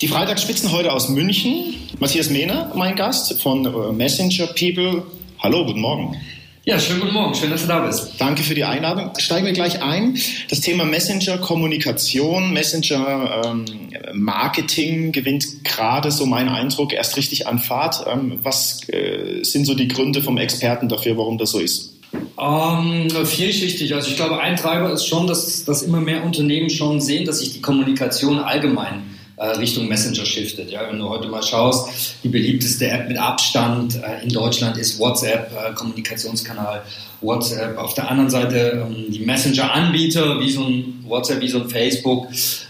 Die Freitagsspitzen heute aus München. Matthias Mehner, mein Gast von äh, Messenger People. Hallo, guten Morgen. Ja, schönen guten Morgen, schön, dass du da bist. Danke für die Einladung. Steigen wir gleich ein. Das Thema Messenger-Kommunikation, Messenger-Marketing gewinnt gerade, so mein Eindruck, erst richtig an Fahrt. Ähm, was äh, sind so die Gründe vom Experten dafür, warum das so ist? Ähm, vielschichtig. Also ich glaube, ein Treiber ist schon, dass, dass immer mehr Unternehmen schon sehen, dass sich die Kommunikation allgemein Richtung Messenger shiftet. Ja, wenn du heute mal schaust, die beliebteste App mit Abstand äh, in Deutschland ist WhatsApp, äh, Kommunikationskanal WhatsApp. Auf der anderen Seite ähm, die Messenger-Anbieter wie so ein WhatsApp, wie so ein Facebook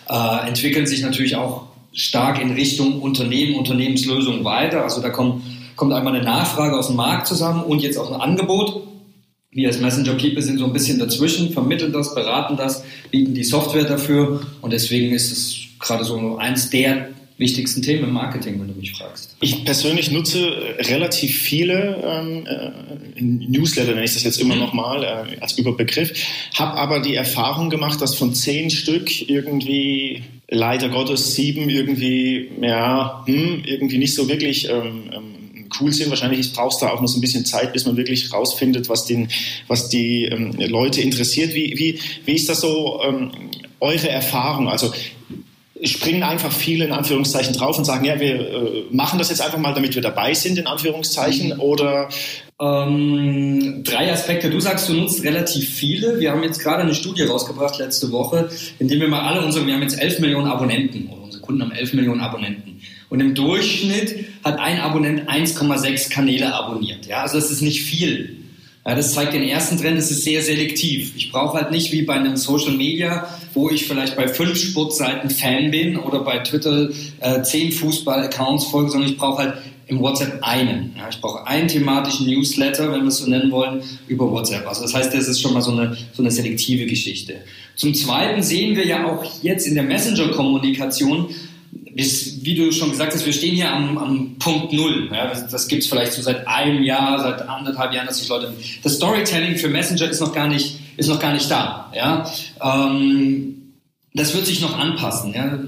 äh, entwickeln sich natürlich auch stark in Richtung Unternehmen, Unternehmenslösungen weiter. Also da kommt, kommt einmal eine Nachfrage aus dem Markt zusammen und jetzt auch ein Angebot. Wir als Messenger People sind so ein bisschen dazwischen, vermitteln das, beraten das, bieten die Software dafür und deswegen ist es gerade so eins der wichtigsten Themen im Marketing, wenn du mich fragst. Ich persönlich nutze relativ viele ähm, äh, Newsletter, nenne ich das jetzt immer mhm. noch mal äh, als Überbegriff, habe aber die Erfahrung gemacht, dass von zehn Stück irgendwie leider Gottes sieben irgendwie ja hm, irgendwie nicht so wirklich ähm, ähm, cool sind. Wahrscheinlich brauchst du auch noch so ein bisschen Zeit, bis man wirklich rausfindet, was, den, was die ähm, Leute interessiert. Wie, wie, wie ist das so ähm, eure Erfahrung? Also springen einfach viele in Anführungszeichen drauf und sagen, ja, wir äh, machen das jetzt einfach mal, damit wir dabei sind, in Anführungszeichen, mhm. oder? Ähm, drei Aspekte. Du sagst, du nutzt relativ viele. Wir haben jetzt gerade eine Studie rausgebracht letzte Woche, in dem wir mal alle unsere, wir haben jetzt 11 Millionen Abonnenten, oder unsere Kunden haben 11 Millionen Abonnenten. Und im Durchschnitt hat ein Abonnent 1,6 Kanäle abonniert. Ja, also das ist nicht viel. Ja, das zeigt den ersten Trend, es ist sehr selektiv. Ich brauche halt nicht wie bei einem Social Media, wo ich vielleicht bei fünf Sportseiten Fan bin oder bei Twitter äh, zehn Fußball-Accounts folge, sondern ich brauche halt im WhatsApp einen. Ja, ich brauche einen thematischen Newsletter, wenn wir es so nennen wollen, über WhatsApp. Also das heißt, das ist schon mal so eine, so eine selektive Geschichte. Zum Zweiten sehen wir ja auch jetzt in der Messenger-Kommunikation, wie du schon gesagt hast, wir stehen hier am, am Punkt Null. Ja, das das gibt es vielleicht so seit einem Jahr, seit anderthalb Jahren, dass sich Leute. Das Storytelling für Messenger ist noch gar nicht, ist noch gar nicht da. Ja? Ähm, das wird sich noch anpassen. Ja?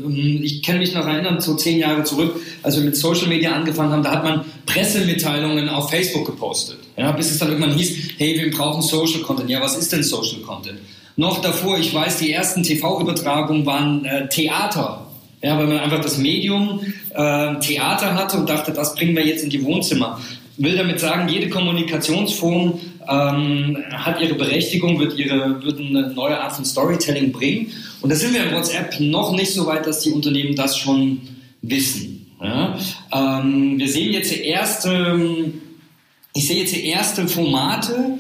Ich kann mich noch erinnern, so zehn Jahre zurück, als wir mit Social Media angefangen haben, da hat man Pressemitteilungen auf Facebook gepostet. Ja? Bis es dann irgendwann hieß, hey, wir brauchen Social Content. Ja, was ist denn Social Content? Noch davor, ich weiß, die ersten TV-Übertragungen waren äh, Theater ja, weil man einfach das Medium äh, Theater hatte und dachte, das bringen wir jetzt in die Wohnzimmer. Will damit sagen, jede Kommunikationsform ähm, hat ihre Berechtigung, wird, ihre, wird eine neue Art von Storytelling bringen. Und da sind wir in WhatsApp noch nicht so weit, dass die Unternehmen das schon wissen. Ja? Ähm, wir sehen jetzt erste, ich sehe jetzt erste Formate,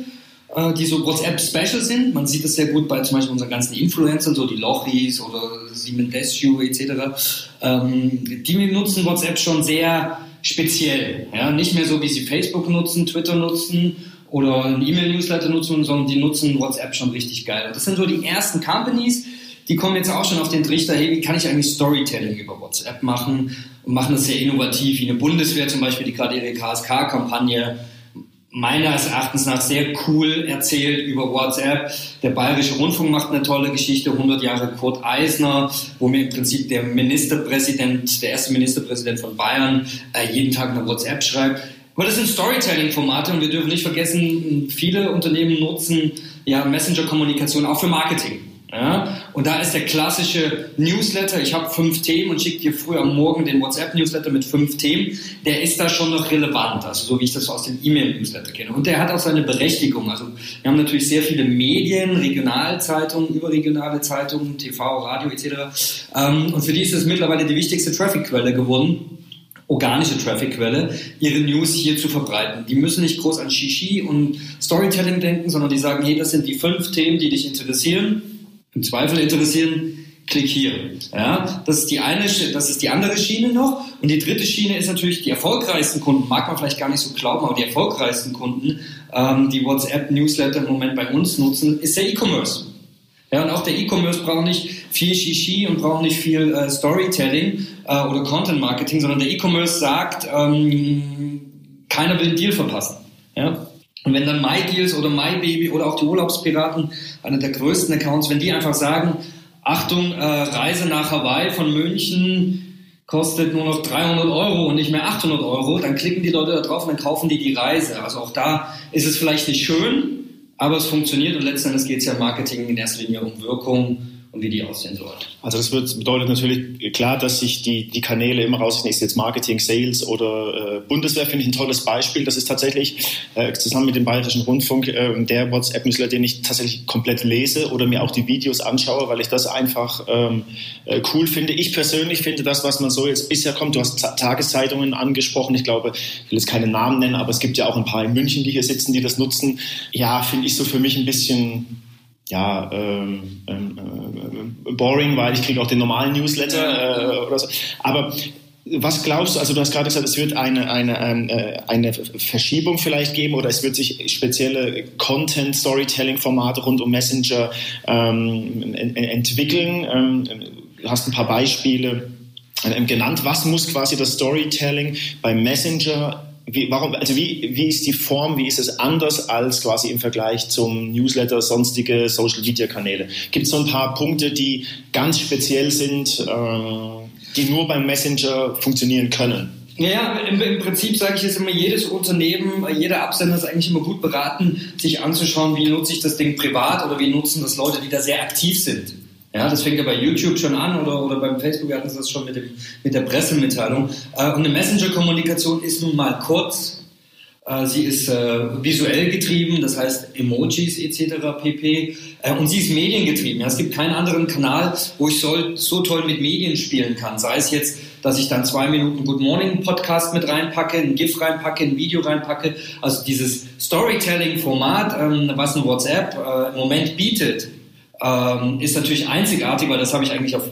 die so WhatsApp-Special sind. Man sieht das sehr gut bei zum Beispiel unseren ganzen Influencern, so die Lochis oder Simon Desue etc. Ähm, die nutzen WhatsApp schon sehr speziell. Ja? Nicht mehr so, wie sie Facebook nutzen, Twitter nutzen oder ein E-Mail-Newsletter nutzen, sondern die nutzen WhatsApp schon richtig geil. Und das sind so die ersten Companies, die kommen jetzt auch schon auf den Trichter, hey, wie kann ich eigentlich Storytelling über WhatsApp machen und machen das sehr innovativ, wie eine Bundeswehr zum Beispiel, die gerade ihre KSK-Kampagne meines Erachtens nach sehr cool erzählt über WhatsApp. Der Bayerische Rundfunk macht eine tolle Geschichte, 100 Jahre Kurt Eisner, wo mir im Prinzip der Ministerpräsident, der erste Ministerpräsident von Bayern, äh, jeden Tag eine WhatsApp schreibt. Aber das sind Storytelling-Formate und wir dürfen nicht vergessen, viele Unternehmen nutzen ja Messenger-Kommunikation auch für Marketing. Ja? Und da ist der klassische Newsletter, ich habe fünf Themen und schicke dir früh am Morgen den WhatsApp-Newsletter mit fünf Themen, der ist da schon noch relevant, also so wie ich das aus dem E-Mail-Newsletter kenne. Und der hat auch seine Berechtigung. Also wir haben natürlich sehr viele Medien, Regionalzeitungen, überregionale Zeitungen, TV, Radio etc. Ähm, und für die ist es mittlerweile die wichtigste Traffic-Quelle geworden organische Traffic-Quelle, ihre News hier zu verbreiten. Die müssen nicht groß an Shishi und Storytelling denken, sondern die sagen, hey, das sind die fünf Themen, die dich interessieren im Zweifel interessieren, klick hier. Ja, das ist die eine, das ist die andere Schiene noch. Und die dritte Schiene ist natürlich die erfolgreichsten Kunden, mag man vielleicht gar nicht so glauben, aber die erfolgreichsten Kunden, ähm, die WhatsApp-Newsletter im Moment bei uns nutzen, ist der E-Commerce. Ja, und auch der E-Commerce braucht nicht viel Shishi und braucht nicht viel äh, Storytelling äh, oder Content Marketing, sondern der E-Commerce sagt, ähm, keiner will einen Deal verpassen. Ja? Und wenn dann MyDeals oder MyBaby oder auch die Urlaubspiraten, einer der größten Accounts, wenn die einfach sagen, Achtung, äh, Reise nach Hawaii von München kostet nur noch 300 Euro und nicht mehr 800 Euro, dann klicken die Leute da drauf und dann kaufen die die Reise. Also auch da ist es vielleicht nicht schön, aber es funktioniert und letzten Endes geht es ja im Marketing in erster Linie um Wirkung und wie die aussehen soll. Also das wird, bedeutet natürlich klar, dass sich die, die Kanäle immer raus, ist jetzt Marketing, Sales oder äh, Bundeswehr, finde ich ein tolles Beispiel. Das ist tatsächlich äh, zusammen mit dem Bayerischen Rundfunk äh, der WhatsApp-Newsletter, den ich tatsächlich komplett lese oder mir auch die Videos anschaue, weil ich das einfach ähm, äh, cool finde. Ich persönlich finde das, was man so jetzt bisher kommt, du hast Tageszeitungen angesprochen, ich glaube, ich will jetzt keine Namen nennen, aber es gibt ja auch ein paar in München, die hier sitzen, die das nutzen. Ja, finde ich so für mich ein bisschen ja, ähm, ähm, äh, boring, weil ich kriege auch den normalen Newsletter äh, oder so. Aber was glaubst du, also du hast gerade gesagt, es wird eine, eine, ähm, äh, eine Verschiebung vielleicht geben oder es wird sich spezielle Content-Storytelling-Formate rund um Messenger ähm, entwickeln. Ähm, du hast ein paar Beispiele genannt. Was muss quasi das Storytelling beim Messenger wie, warum, also wie, wie ist die Form, wie ist es anders als quasi im Vergleich zum Newsletter, sonstige Social Media Kanäle? Gibt es so ein paar Punkte, die ganz speziell sind, äh, die nur beim Messenger funktionieren können? Ja, im, im Prinzip sage ich es immer, jedes Unternehmen, jeder Absender ist eigentlich immer gut beraten, sich anzuschauen, wie nutze ich das Ding privat oder wie nutzen das Leute, die da sehr aktiv sind. Ja, das fängt ja bei YouTube schon an oder, oder beim Facebook hatten sie das schon mit, dem, mit der Pressemitteilung. Äh, und eine Messenger-Kommunikation ist nun mal kurz. Äh, sie ist äh, visuell getrieben, das heißt Emojis etc. pp. Äh, und sie ist mediengetrieben. Ja, es gibt keinen anderen Kanal, wo ich so, so toll mit Medien spielen kann. Sei es jetzt, dass ich dann zwei Minuten Good Morning Podcast mit reinpacke, ein GIF reinpacke, ein Video reinpacke. Also dieses Storytelling-Format, ähm, was ein WhatsApp äh, im Moment bietet, ähm, ist natürlich einzigartig, weil das habe ich eigentlich auf,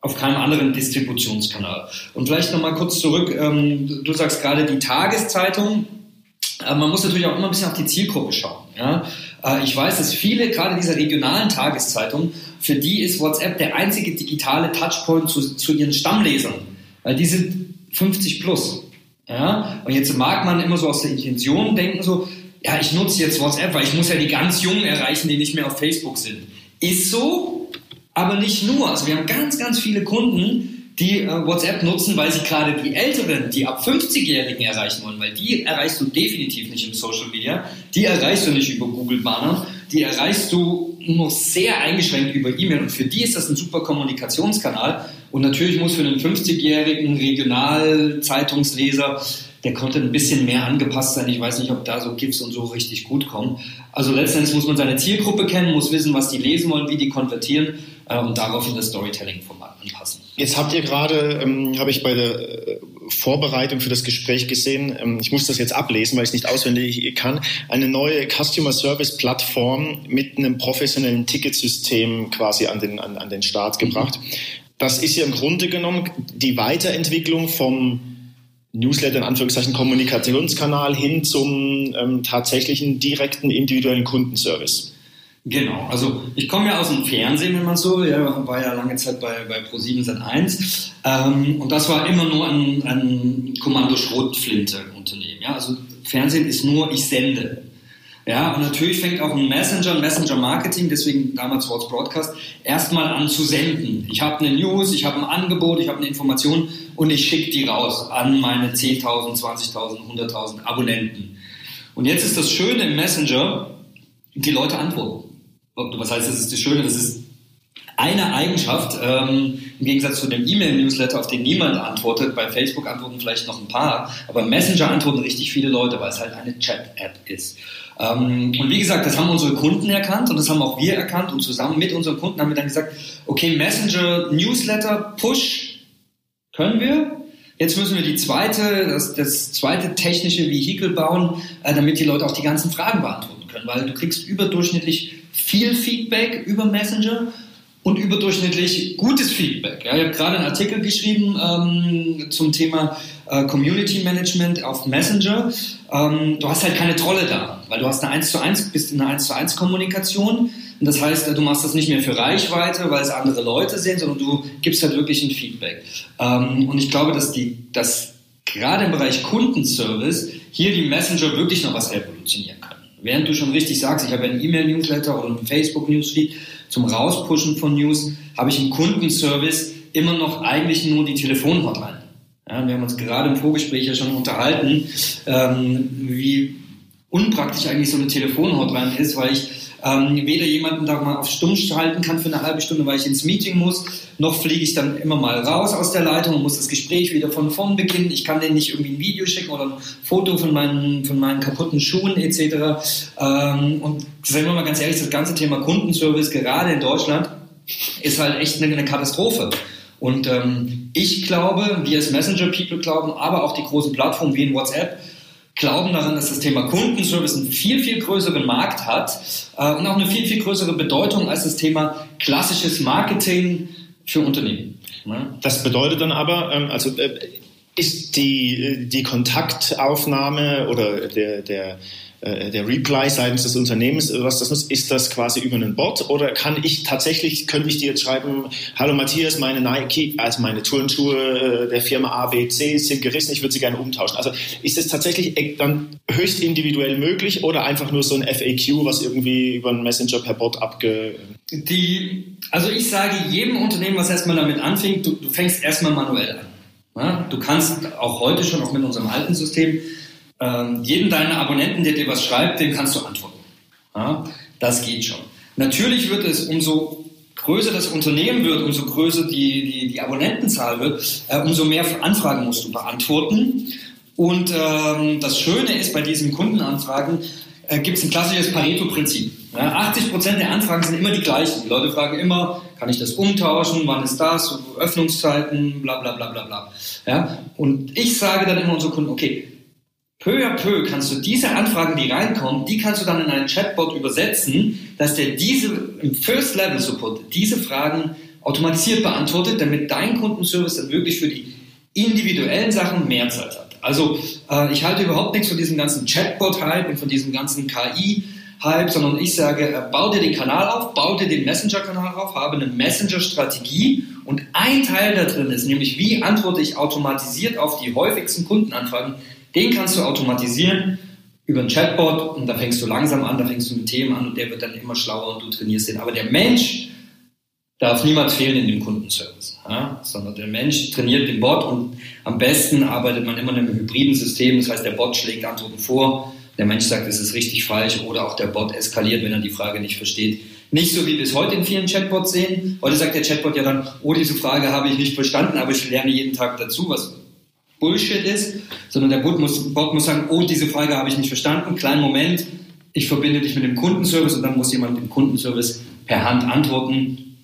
auf keinem anderen Distributionskanal. Und vielleicht nochmal kurz zurück, ähm, du sagst gerade die Tageszeitung. Äh, man muss natürlich auch immer ein bisschen auf die Zielgruppe schauen. Ja? Äh, ich weiß, dass viele, gerade dieser regionalen Tageszeitungen, für die ist WhatsApp der einzige digitale Touchpoint zu, zu ihren Stammlesern. Weil die sind 50 plus. Ja? Und jetzt mag man immer so aus der Intention denken, so, ja, ich nutze jetzt WhatsApp, weil ich muss ja die ganz Jungen erreichen, die nicht mehr auf Facebook sind. Ist so, aber nicht nur. Also wir haben ganz, ganz viele Kunden, die äh, WhatsApp nutzen, weil sie gerade die Älteren, die ab 50-Jährigen erreichen wollen, weil die erreichst du definitiv nicht im Social Media, die erreichst du nicht über Google Banner, die erreichst du nur sehr eingeschränkt über E-Mail. Und für die ist das ein super Kommunikationskanal. Und natürlich muss für einen 50-jährigen Regionalzeitungsleser der konnte ein bisschen mehr angepasst sein. Ich weiß nicht, ob da so GIFs und so richtig gut kommen. Also letztendlich muss man seine Zielgruppe kennen, muss wissen, was die lesen wollen, wie die konvertieren äh, und daraufhin das Storytelling-Format anpassen. Jetzt habt ihr gerade, ähm, habe ich bei der äh, Vorbereitung für das Gespräch gesehen, ähm, ich muss das jetzt ablesen, weil ich es nicht auswendig kann, eine neue Customer Service Plattform mit einem professionellen Ticketsystem quasi an den, an, an den Start gebracht. Das ist ja im Grunde genommen die Weiterentwicklung vom Newsletter, in Anführungszeichen Kommunikationskanal hin zum ähm, tatsächlichen direkten individuellen Kundenservice. Genau, also ich komme ja aus dem Fernsehen, wenn man so, ja, war ja lange Zeit bei, bei Pro7 Sat1 ähm, und das war immer nur ein, ein Kommando Schrotflinte-Unternehmen. Ja? Also Fernsehen ist nur, ich sende. Ja, und natürlich fängt auch ein Messenger, ein Messenger-Marketing, deswegen damals What's Broadcast, erstmal an zu senden. Ich habe eine News, ich habe ein Angebot, ich habe eine Information und ich schicke die raus an meine 10.000, 20.000, 100.000 Abonnenten. Und jetzt ist das Schöne im Messenger, die Leute antworten. Was heißt, das ist das Schöne, das ist eine Eigenschaft, ähm, im Gegensatz zu dem E-Mail-Newsletter, auf den niemand antwortet, bei Facebook antworten vielleicht noch ein paar, aber Messenger antworten richtig viele Leute, weil es halt eine Chat-App ist. Ähm, und wie gesagt, das haben unsere Kunden erkannt und das haben auch wir erkannt und zusammen mit unseren Kunden haben wir dann gesagt, okay, Messenger, Newsletter, Push können wir. Jetzt müssen wir die zweite, das, das zweite technische Vehikel bauen, äh, damit die Leute auch die ganzen Fragen beantworten können, weil du kriegst überdurchschnittlich viel Feedback über Messenger und überdurchschnittlich gutes Feedback. Ja, ich habe gerade einen Artikel geschrieben ähm, zum Thema äh, Community Management auf Messenger. Ähm, du hast halt keine Trolle da, weil du hast eine 1 zu 1, bist in einer 1 zu 1 Kommunikation. Und das heißt, du machst das nicht mehr für Reichweite, weil es andere Leute sehen, sondern du gibst halt wirklich ein Feedback. Ähm, und ich glaube, dass die, dass gerade im Bereich Kundenservice hier die Messenger wirklich noch was revolutionieren können. Während du schon richtig sagst, ich habe einen E-Mail-Newsletter oder einen Facebook-Newsfeed, zum Rauspushen von News habe ich einen Kundenservice, immer noch eigentlich nur die Telefonhotline. Ja, wir haben uns gerade im Vorgespräch ja schon unterhalten, ähm, wie unpraktisch eigentlich so eine Telefonhotline ist, weil ich ähm, weder jemanden da mal auf Stumm schalten kann für eine halbe Stunde, weil ich ins Meeting muss, noch fliege ich dann immer mal raus aus der Leitung und muss das Gespräch wieder von vorn beginnen. Ich kann denen nicht irgendwie ein Video schicken oder ein Foto von meinen, von meinen kaputten Schuhen etc. Ähm, und sagen wir mal ganz ehrlich, das ganze Thema Kundenservice gerade in Deutschland ist halt echt eine, eine Katastrophe. Und ähm, ich glaube, wir als Messenger-People glauben, aber auch die großen Plattformen wie in WhatsApp, glauben daran, dass das Thema Kundenservice einen viel, viel größeren Markt hat äh, und auch eine viel, viel größere Bedeutung als das Thema klassisches Marketing für Unternehmen. Das bedeutet dann aber, ähm, also äh, ist die, äh, die Kontaktaufnahme oder der, der äh, der Reply seitens des Unternehmens, was das nutzt, ist das quasi über einen Bot oder kann ich tatsächlich, könnte ich dir jetzt schreiben, hallo Matthias, meine Nike, also meine Turnschuhe der Firma ABC sind gerissen, ich würde sie gerne umtauschen. Also ist es tatsächlich dann höchst individuell möglich oder einfach nur so ein FAQ, was irgendwie über einen Messenger per Bot abge... Die, also ich sage jedem Unternehmen, was erstmal damit anfängt, du, du fängst erstmal manuell an. Ja? Du kannst auch heute schon, auch mit unserem alten System, ähm, jeden deiner Abonnenten, der dir was schreibt, dem kannst du antworten. Ja, das geht schon. Natürlich wird es, umso größer das Unternehmen wird, umso größer die, die, die Abonnentenzahl wird, äh, umso mehr Anfragen musst du beantworten. Und ähm, das Schöne ist bei diesen Kundenanfragen, äh, gibt es ein klassisches Pareto-Prinzip. Ja, 80% der Anfragen sind immer die gleichen. Die Leute fragen immer, kann ich das umtauschen, wann ist das, Öffnungszeiten, bla bla bla bla bla. Ja, und ich sage dann immer unseren Kunden, okay, Peu à peu kannst du diese Anfragen, die reinkommen, die kannst du dann in einen Chatbot übersetzen, dass der diese im First Level Support diese Fragen automatisiert beantwortet, damit dein Kundenservice dann wirklich für die individuellen Sachen mehr Zeit hat. Also äh, ich halte überhaupt nichts von diesem ganzen Chatbot-Hype und von diesem ganzen KI-Hype, sondern ich sage, äh, bau dir den Kanal auf, bau dir den Messenger-Kanal auf, habe eine Messenger-Strategie und ein Teil da drin ist, nämlich wie antworte ich automatisiert auf die häufigsten Kundenanfragen, den kannst du automatisieren über ein Chatbot und da fängst du langsam an, da fängst du mit Themen an und der wird dann immer schlauer und du trainierst den. Aber der Mensch darf niemals fehlen in dem Kundenservice, ja? sondern der Mensch trainiert den Bot und am besten arbeitet man immer in einem hybriden System. Das heißt, der Bot schlägt Antworten vor, der Mensch sagt, es ist richtig falsch oder auch der Bot eskaliert, wenn er die Frage nicht versteht. Nicht so, wie wir es heute in vielen Chatbots sehen. Heute sagt der Chatbot ja dann, oh, diese Frage habe ich nicht verstanden, aber ich lerne jeden Tag dazu, was Bullshit ist, sondern der Bot muss, Bot muss sagen, oh, diese Frage habe ich nicht verstanden, kleinen Moment, ich verbinde dich mit dem Kundenservice und dann muss jemand dem Kundenservice per Hand antworten.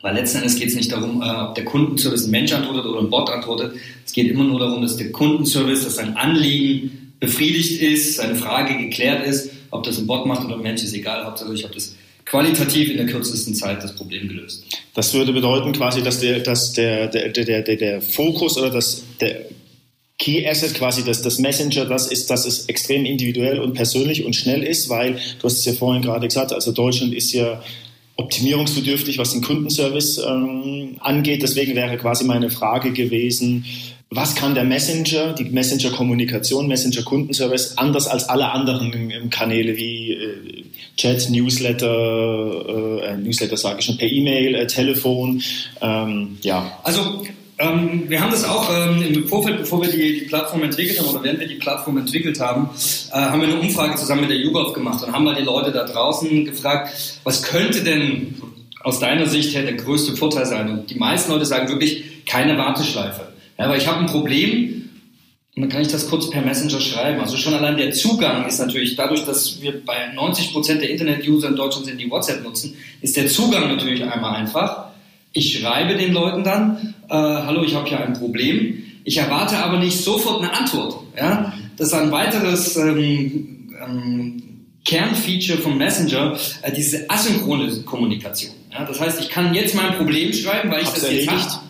Weil letzten Endes geht es nicht darum, äh, ob der Kundenservice ein Mensch antwortet oder ein Bot antwortet. Es geht immer nur darum, dass der Kundenservice, dass sein Anliegen befriedigt ist, seine Frage geklärt ist. Ob das ein Bot macht oder ein Mensch, ist egal. Hauptsache, ich habe das qualitativ in der kürzesten Zeit das Problem gelöst. Das würde bedeuten quasi, dass der, dass der, der, der, der, der Fokus oder das, der Key Asset quasi, dass das Messenger, das ist, dass es extrem individuell und persönlich und schnell ist, weil du hast es ja vorhin gerade gesagt, also Deutschland ist ja optimierungsbedürftig, was den Kundenservice ähm, angeht. Deswegen wäre quasi meine Frage gewesen, was kann der Messenger, die Messenger-Kommunikation, Messenger-Kundenservice anders als alle anderen Kanäle wie äh, Chat, Newsletter, äh, Newsletter sage ich schon, per E-Mail, äh, Telefon, ähm, ja. Also ähm, wir haben das auch ähm, im Vorfeld, bevor wir die, die, Plattform entwickelt haben oder während wir die Plattform entwickelt haben, äh, haben wir eine Umfrage zusammen mit der YouGov gemacht und haben mal die Leute da draußen gefragt, was könnte denn aus deiner Sicht her der größte Vorteil sein? Und die meisten Leute sagen wirklich keine Warteschleife. Ja, weil ich habe ein Problem und dann kann ich das kurz per Messenger schreiben. Also schon allein der Zugang ist natürlich, dadurch, dass wir bei 90 Prozent der Internet-User in Deutschland sind, die WhatsApp nutzen, ist der Zugang natürlich einmal einfach. Ich schreibe den Leuten dann, äh, hallo, ich habe hier ein Problem. Ich erwarte aber nicht sofort eine Antwort. Ja? Das ist ein weiteres ähm, ähm, Kernfeature von Messenger, äh, diese asynchrone Kommunikation. Ja? Das heißt, ich kann jetzt mein Problem schreiben, weil ich Hab's das jetzt habe.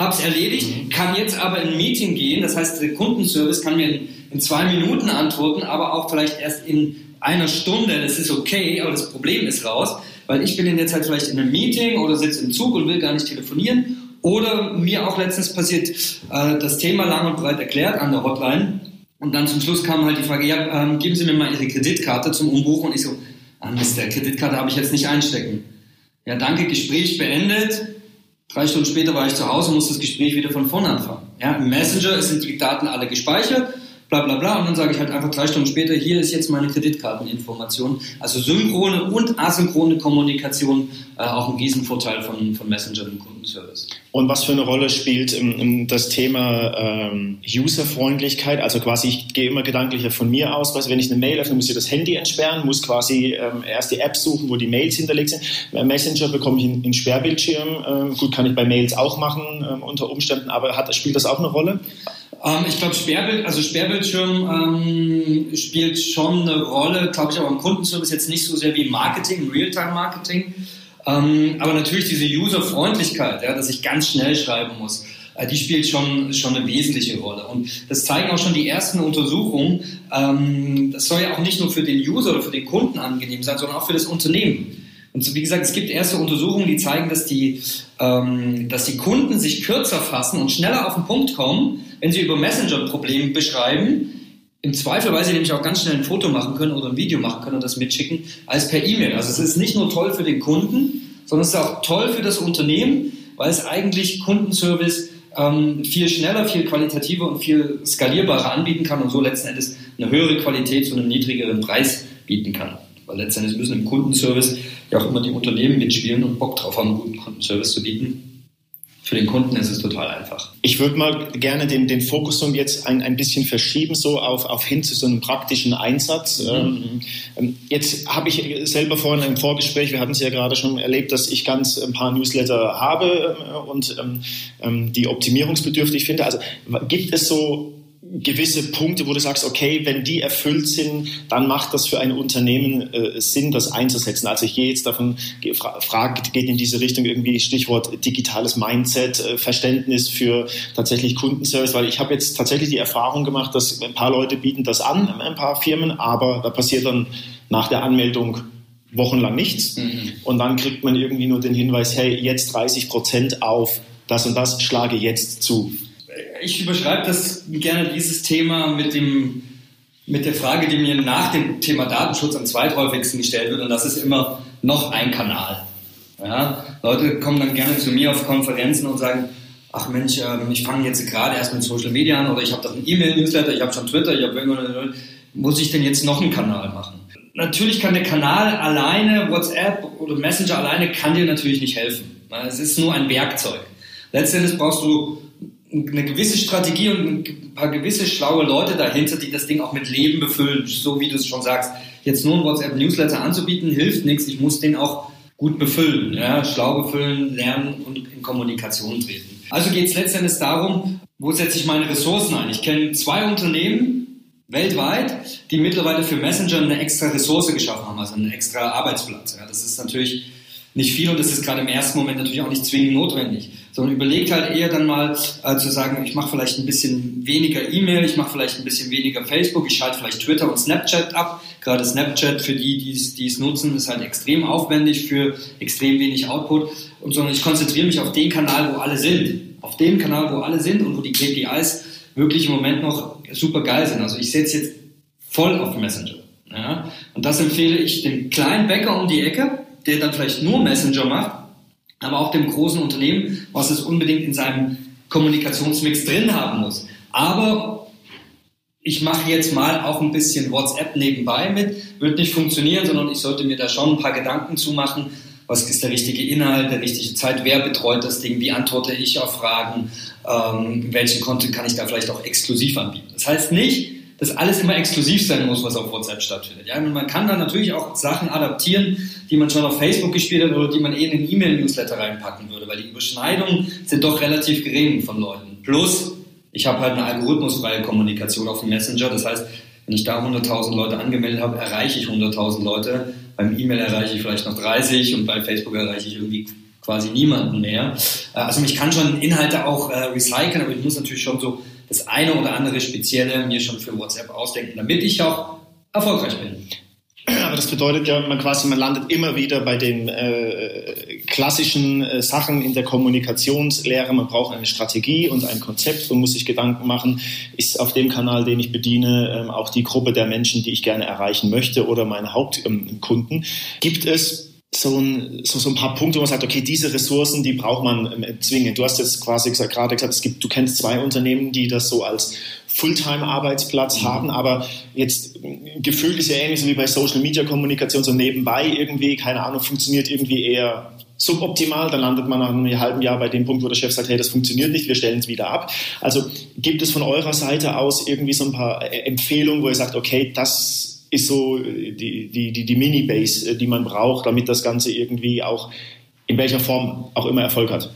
Hab's erledigt, mhm. kann jetzt aber in ein Meeting gehen. Das heißt, der Kundenservice kann mir in, in zwei Minuten antworten, aber auch vielleicht erst in einer Stunde. Das ist okay, aber das Problem ist raus weil ich bin in der Zeit vielleicht in einem Meeting oder sitze im Zug und will gar nicht telefonieren. Oder mir auch letztens passiert, äh, das Thema lang und breit erklärt an der Hotline. Und dann zum Schluss kam halt die Frage, ja, ähm, geben Sie mir mal Ihre Kreditkarte zum Umbuchen. Und ich so, ah Mist, der Kreditkarte habe ich jetzt nicht einstecken. Ja, danke, Gespräch beendet. Drei Stunden später war ich zu Hause und musste das Gespräch wieder von vorne anfangen. Ja, Im Messenger sind die Daten alle gespeichert bla bla bla. Und dann sage ich halt einfach drei Stunden später, hier ist jetzt meine Kreditkarteninformation. Also synchrone und asynchrone Kommunikation, äh, auch ein Riesenvorteil von, von Messenger im Kundenservice. Und was für eine Rolle spielt ähm, das Thema ähm, Userfreundlichkeit? Also quasi, ich gehe immer gedanklicher von mir aus, dass wenn ich eine Mail öffne, muss ich das Handy entsperren, muss quasi ähm, erst die App suchen, wo die Mails hinterlegt sind. Bei Messenger bekomme ich einen Sperrbildschirm. Ähm, gut, kann ich bei Mails auch machen ähm, unter Umständen, aber hat, spielt das auch eine Rolle? Ähm, ich glaube, Sperrbild, also Sperrbildschirm ähm, spielt schon eine Rolle, glaube ich, aber im Kundenservice jetzt nicht so sehr wie Marketing, im Realtime-Marketing. Ähm, aber natürlich diese User-Freundlichkeit, ja, dass ich ganz schnell schreiben muss, äh, die spielt schon, schon eine wesentliche Rolle. Und das zeigen auch schon die ersten Untersuchungen. Ähm, das soll ja auch nicht nur für den User oder für den Kunden angenehm sein, sondern auch für das Unternehmen. Und wie gesagt, es gibt erste Untersuchungen, die zeigen, dass die, ähm, dass die Kunden sich kürzer fassen und schneller auf den Punkt kommen, wenn sie über Messenger ein Problem beschreiben. Im Zweifel, weil sie nämlich auch ganz schnell ein Foto machen können oder ein Video machen können und das mitschicken, als per E-Mail. Also es ist nicht nur toll für den Kunden, sondern es ist auch toll für das Unternehmen, weil es eigentlich Kundenservice ähm, viel schneller, viel qualitativer und viel skalierbarer anbieten kann und so letzten Endes eine höhere Qualität zu einem niedrigeren Preis bieten kann. Weil letztendlich müssen im Kundenservice ja auch immer die Unternehmen mitspielen und Bock drauf haben, einen guten Kundenservice zu bieten. Für den Kunden ist es total einfach. Ich würde mal gerne den, den Fokus und jetzt ein, ein bisschen verschieben, so auf, auf hin zu so einem praktischen Einsatz. Mhm. Ähm, ähm jetzt habe ich selber vorhin im Vorgespräch, wir hatten es ja gerade schon erlebt, dass ich ganz ein paar Newsletter habe äh, und ähm, ähm, die optimierungsbedürftig finde. Also gibt es so gewisse Punkte, wo du sagst, okay, wenn die erfüllt sind, dann macht das für ein Unternehmen äh, Sinn, das einzusetzen. Also ich gehe jetzt davon, Frage geht in diese Richtung irgendwie Stichwort digitales Mindset, äh, Verständnis für tatsächlich Kundenservice, weil ich habe jetzt tatsächlich die Erfahrung gemacht, dass ein paar Leute bieten das an, ein paar Firmen, aber da passiert dann nach der Anmeldung wochenlang nichts mhm. und dann kriegt man irgendwie nur den Hinweis, hey, jetzt 30 Prozent auf das und das, schlage jetzt zu ich überschreibe das gerne, dieses Thema mit dem, mit der Frage, die mir nach dem Thema Datenschutz am zweithäufigsten gestellt wird, und das ist immer noch ein Kanal. Ja, Leute kommen dann gerne zu mir auf Konferenzen und sagen, ach Mensch, ähm, ich fange jetzt gerade erst mit Social Media an oder ich habe doch einen E-Mail-Newsletter, ich habe schon Twitter, ich habe muss ich denn jetzt noch einen Kanal machen? Natürlich kann der Kanal alleine, WhatsApp oder Messenger alleine, kann dir natürlich nicht helfen. Es ist nur ein Werkzeug. Letztendlich brauchst du eine gewisse Strategie und ein paar gewisse schlaue Leute dahinter, die das Ding auch mit Leben befüllen, so wie du es schon sagst. Jetzt nur ein WhatsApp-Newsletter anzubieten, hilft nichts. Ich muss den auch gut befüllen, ja, schlau befüllen, lernen und in Kommunikation treten. Also geht es letztendlich darum, wo setze ich meine Ressourcen ein? Ich kenne zwei Unternehmen weltweit, die mittlerweile für Messenger eine extra Ressource geschaffen haben, also einen extra Arbeitsplatz. Ja, das ist natürlich nicht viel und das ist gerade im ersten Moment natürlich auch nicht zwingend notwendig, sondern überlegt halt eher dann mal äh, zu sagen, ich mache vielleicht ein bisschen weniger E-Mail, ich mache vielleicht ein bisschen weniger Facebook, ich schalte vielleicht Twitter und Snapchat ab. Gerade Snapchat für die, die es nutzen, ist halt extrem aufwendig für extrem wenig Output und sondern ich konzentriere mich auf den Kanal, wo alle sind, auf den Kanal, wo alle sind und wo die KPIs wirklich im Moment noch super geil sind. Also ich setze jetzt voll auf Messenger. Ja? Und das empfehle ich dem kleinen Bäcker um die Ecke, der dann vielleicht nur Messenger macht, aber auch dem großen Unternehmen, was es unbedingt in seinem Kommunikationsmix drin haben muss. Aber ich mache jetzt mal auch ein bisschen WhatsApp nebenbei mit, wird nicht funktionieren, sondern ich sollte mir da schon ein paar Gedanken zu machen, was ist der richtige Inhalt, der richtige Zeit, wer betreut das Ding, wie antworte ich auf Fragen, ähm, welchen Content kann ich da vielleicht auch exklusiv anbieten. Das heißt nicht, dass alles immer exklusiv sein muss, was auf WhatsApp stattfindet. Ja, und man kann da natürlich auch Sachen adaptieren, die man schon auf Facebook gespielt hat oder die man eh in den E-Mail-Newsletter reinpacken würde, weil die Überschneidungen sind doch relativ gering von Leuten. Plus, ich habe halt eine algorithmusfreie Kommunikation auf dem Messenger. Das heißt, wenn ich da 100.000 Leute angemeldet habe, erreiche ich 100.000 Leute. Beim E-Mail erreiche ich vielleicht noch 30 und bei Facebook erreiche ich irgendwie quasi niemanden mehr. Äh, also ich kann schon Inhalte auch äh, recyceln, aber ich muss natürlich schon so das eine oder andere Spezielle mir schon für WhatsApp ausdenken, damit ich auch erfolgreich bin. Aber das bedeutet ja, man quasi, man landet immer wieder bei den äh, klassischen äh, Sachen in der Kommunikationslehre. Man braucht eine Strategie und ein Konzept und muss sich Gedanken machen, ist auf dem Kanal, den ich bediene, ähm, auch die Gruppe der Menschen, die ich gerne erreichen möchte oder meine Hauptkunden. Ähm, Gibt es so ein, so, so ein paar Punkte, wo man sagt, okay, diese Ressourcen, die braucht man ähm, zwingend. Du hast jetzt quasi gesagt, gerade gesagt, es gibt, du kennst zwei Unternehmen, die das so als Fulltime-Arbeitsplatz mhm. haben, aber jetzt gefühlt ist ja ähnlich so wie bei Social-Media-Kommunikation, so nebenbei irgendwie, keine Ahnung, funktioniert irgendwie eher suboptimal, dann landet man nach einem halben Jahr bei dem Punkt, wo der Chef sagt, hey, das funktioniert nicht, wir stellen es wieder ab. Also gibt es von eurer Seite aus irgendwie so ein paar äh, Empfehlungen, wo ihr sagt, okay, das ist so die, die, die, die Mini-Base, äh, die man braucht, damit das Ganze irgendwie auch in welcher Form auch immer Erfolg hat.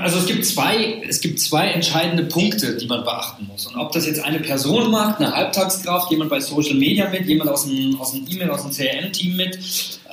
Also es gibt zwei, es gibt zwei entscheidende Punkte, die man beachten muss. Und ob das jetzt eine Person macht, eine Halbtagskraft, jemand bei Social Media mit, jemand aus dem, aus E-Mail, aus dem CRM-Team mit,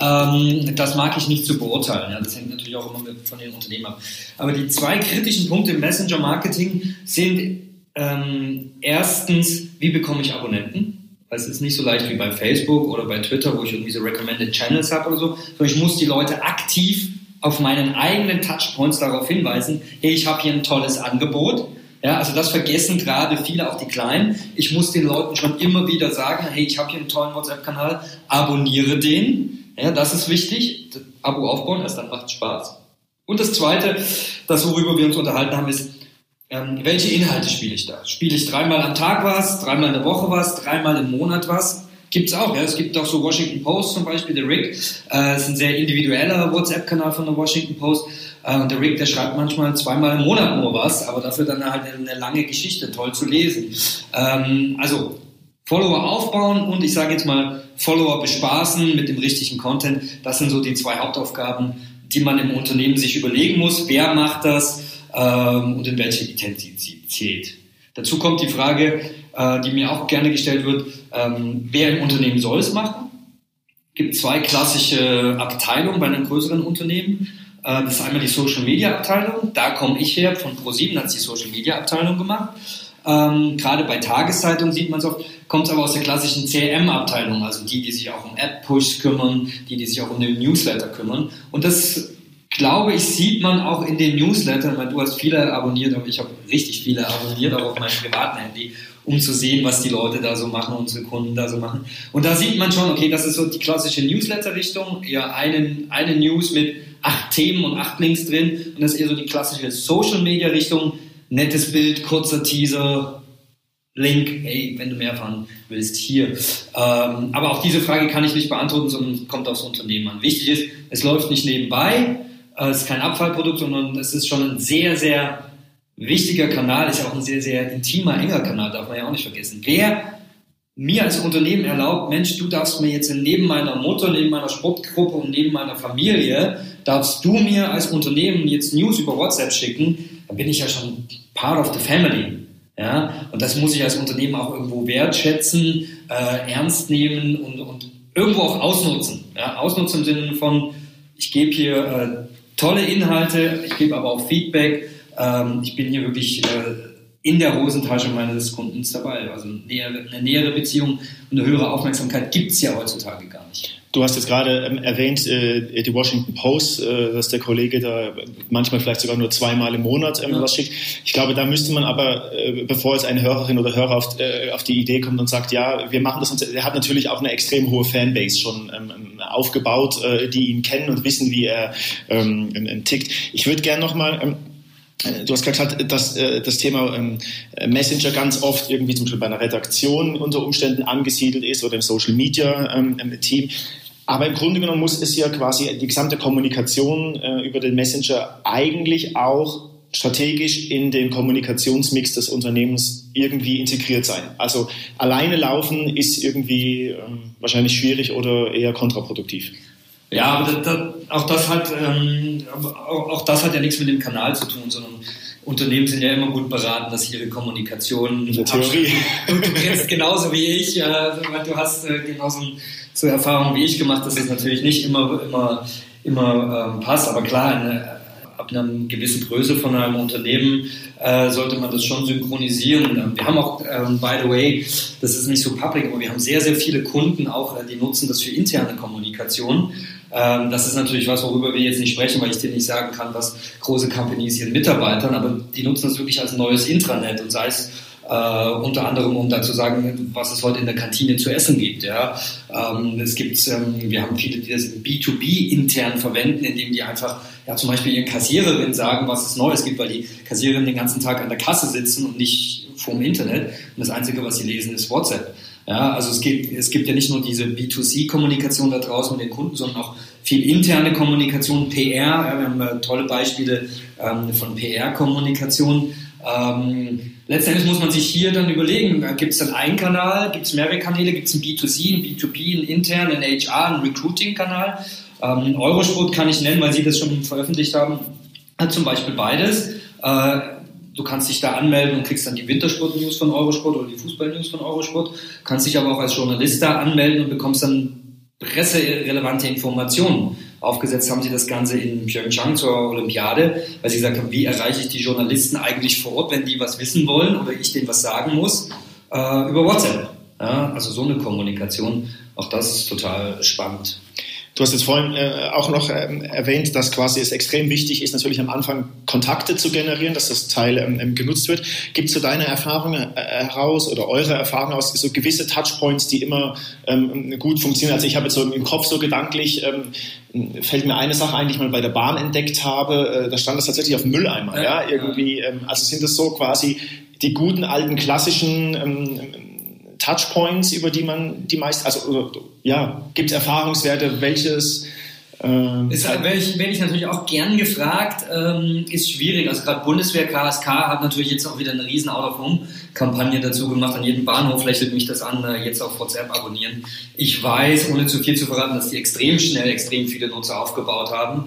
ähm, das mag ich nicht zu beurteilen. Ja, das hängt natürlich auch immer von den Unternehmen ab. Aber die zwei kritischen Punkte im Messenger-Marketing sind ähm, erstens, wie bekomme ich Abonnenten? Es ist nicht so leicht wie bei Facebook oder bei Twitter, wo ich irgendwie so Recommended Channels habe oder so, sondern ich muss die Leute aktiv auf meinen eigenen Touchpoints darauf hinweisen, hey, ich habe hier ein tolles Angebot. Ja, also das vergessen gerade viele, auch die Kleinen. Ich muss den Leuten schon immer wieder sagen, hey, ich habe hier einen tollen WhatsApp-Kanal, abonniere den. Ja, das ist wichtig. Abo aufbauen, erst dann macht Spaß. Und das Zweite, das worüber wir uns unterhalten haben, ist, ähm, welche Inhalte spiele ich da? Spiele ich dreimal am Tag was, dreimal in der Woche was, dreimal im Monat was? Gibt es auch, ja. Es gibt auch so Washington Post zum Beispiel, der Rick, äh, ist ein sehr individueller WhatsApp-Kanal von der Washington Post. Äh, der Rick, der schreibt manchmal zweimal im Monat nur was, aber dafür dann halt eine, eine lange Geschichte, toll zu lesen. Ähm, also Follower aufbauen und ich sage jetzt mal Follower bespaßen mit dem richtigen Content. Das sind so die zwei Hauptaufgaben, die man im Unternehmen sich überlegen muss. Wer macht das? Ähm, und in welcher Intensität. Dazu kommt die Frage, äh, die mir auch gerne gestellt wird, ähm, wer im Unternehmen soll es machen? Es gibt zwei klassische Abteilungen bei einem größeren Unternehmen. Äh, das ist einmal die Social Media Abteilung, da komme ich her, von ProSieben hat die Social Media Abteilung gemacht. Ähm, gerade bei Tageszeitungen sieht man es oft, kommt es aber aus der klassischen CRM-Abteilung, also die, die sich auch um Ad-Push kümmern, die, die sich auch um den Newsletter kümmern. Und das glaube ich, sieht man auch in den Newslettern, weil du hast viele abonniert, aber ich habe richtig viele abonniert, auch auf meinem privaten Handy, um zu sehen, was die Leute da so machen, unsere Kunden da so machen. Und da sieht man schon, okay, das ist so die klassische Newsletter-Richtung, eher einen, eine News mit acht Themen und acht Links drin. Und das ist eher so die klassische Social-Media-Richtung, nettes Bild, kurzer Teaser, Link, hey, wenn du mehr erfahren willst, hier. Ähm, aber auch diese Frage kann ich nicht beantworten, sondern kommt aufs Unternehmen an. Wichtig ist, es läuft nicht nebenbei, es ist kein Abfallprodukt, sondern es ist schon ein sehr, sehr wichtiger Kanal, ist ja auch ein sehr, sehr intimer, enger Kanal, darf man ja auch nicht vergessen. Wer mir als Unternehmen erlaubt, Mensch, du darfst mir jetzt neben meiner Mutter, neben meiner Sportgruppe und neben meiner Familie, darfst du mir als Unternehmen jetzt News über WhatsApp schicken, dann bin ich ja schon part of the family. Ja, und das muss ich als Unternehmen auch irgendwo wertschätzen, äh, ernst nehmen und, und irgendwo auch ausnutzen. Ja, ausnutzen im Sinne von, ich gebe hier äh, tolle Inhalte, ich gebe aber auch Feedback. Ähm, ich bin hier wirklich äh, in der Hosentasche meines Kundens dabei. Also eine nähere, eine nähere Beziehung und eine höhere Aufmerksamkeit gibt es ja heutzutage gar nicht. Du hast jetzt gerade ähm, erwähnt, äh, die Washington Post, äh, dass der Kollege da manchmal vielleicht sogar nur zweimal im Monat ähm, ja. was schickt. Ich glaube, da müsste man aber, äh, bevor jetzt eine Hörerin oder Hörer auf, äh, auf die Idee kommt und sagt, ja, wir machen das, und er hat natürlich auch eine extrem hohe Fanbase schon ähm, aufgebaut, äh, die ihn kennen und wissen, wie er ähm, tickt. Ich würde gerne nochmal ähm, Du hast gesagt, dass äh, das Thema ähm, Messenger ganz oft irgendwie zum Beispiel bei einer Redaktion unter Umständen angesiedelt ist oder im Social Media ähm, Team. Aber im Grunde genommen muss es ja quasi die gesamte Kommunikation äh, über den Messenger eigentlich auch strategisch in den Kommunikationsmix des Unternehmens irgendwie integriert sein. Also alleine laufen ist irgendwie ähm, wahrscheinlich schwierig oder eher kontraproduktiv. Ja, aber das, das, auch, das hat, ähm, auch, auch, das hat ja nichts mit dem Kanal zu tun, sondern Unternehmen sind ja immer gut beraten, dass ihre Kommunikation. In der Theorie. Und du kennst genauso wie ich, äh, du hast äh, genauso so Erfahrungen wie ich gemacht, dass es natürlich nicht immer, immer, immer ähm, passt. Aber klar, eine, ab einer gewissen Größe von einem Unternehmen äh, sollte man das schon synchronisieren. Ähm, wir haben auch, ähm, by the way, das ist nicht so public, aber wir haben sehr, sehr viele Kunden auch, äh, die nutzen das für interne Kommunikation. Ähm, das ist natürlich was, worüber wir jetzt nicht sprechen, weil ich dir nicht sagen kann, was große Companies ihren Mitarbeitern, aber die nutzen das wirklich als neues Intranet und sei es Äh, unter anderem, um da zu sagen, was es heute in der Kantine zu essen gibt. Ja. Ähm, es gibt, ähm, wir haben viele, die das B2B intern verwenden, indem die einfach ja, zum Beispiel ihren Kassiererinnen sagen, was es Neues gibt, weil die Kassiererinnen den ganzen Tag an der Kasse sitzen und nicht vorm Internet. Und das Einzige, was sie lesen, ist WhatsApp. Ja, also es gibt, es gibt ja nicht nur diese B2C-Kommunikation da draußen mit den Kunden, sondern auch viel interne Kommunikation, PR. Ja, wir haben äh, tolle Beispiele ähm, von PR-Kommunikation. Ähm, letztendlich muss man sich hier dann überlegen, gibt es dann einen Kanal, gibt es mehrere Kanäle, gibt es ein B2C, ein B2B, einen internen, einen HR, einen Recruiting-Kanal. Ähm, Eurosport kann ich nennen, weil Sie das schon veröffentlicht haben, hat zum Beispiel beides. Äh, du kannst dich da anmelden und kriegst dann die Wintersport-News von Eurosport oder die Fußball-News von Eurosport, kannst dich aber auch als Journalist da anmelden und bekommst dann presserelevante Informationen. Aufgesetzt haben sie das Ganze in Pyeongchang zur Olympiade, weil sie gesagt haben, wie erreiche ich die Journalisten eigentlich vor Ort, wenn die was wissen wollen oder ich denen was sagen muss, äh, über WhatsApp. Ja, also so eine Kommunikation, auch das ist total spannend. Du hast jetzt vorhin äh, auch noch ähm, erwähnt, dass quasi es extrem wichtig ist, natürlich am Anfang Kontakte zu generieren, dass das Teil ähm, ähm genutzt wird. Gibt es so deine Erfahrungen äh, heraus oder eure Erfahrungen aus, so gewisse Touchpoints, die immer ähm, gut funktionieren? Also ich habe jetzt so im Kopf so gedanklich, ähm, fällt mir eine Sache ein, die ich mal bei der Bahn entdeckt habe, äh, da stand das tatsächlich auf dem Mülleimer, ja, ja irgendwie, ähm, also sind das so quasi die guten alten klassischen Touchpoints, über die man die meisten, also ja, gibt es Erfahrungswerte, welches äh, ist, werde, ich, werde ich natürlich auch gern gefragt, ähm, ist schwierig. Also gerade Bundeswehr KSK hat natürlich jetzt auch wieder eine riesen Out-of-Home-Kampagne dazu gemacht. An jedem Bahnhof lächelt mich das an, äh, jetzt auf WhatsApp abonnieren. Ich weiß, ohne zu viel zu verraten, dass die extrem schnell extrem viele Nutzer aufgebaut haben.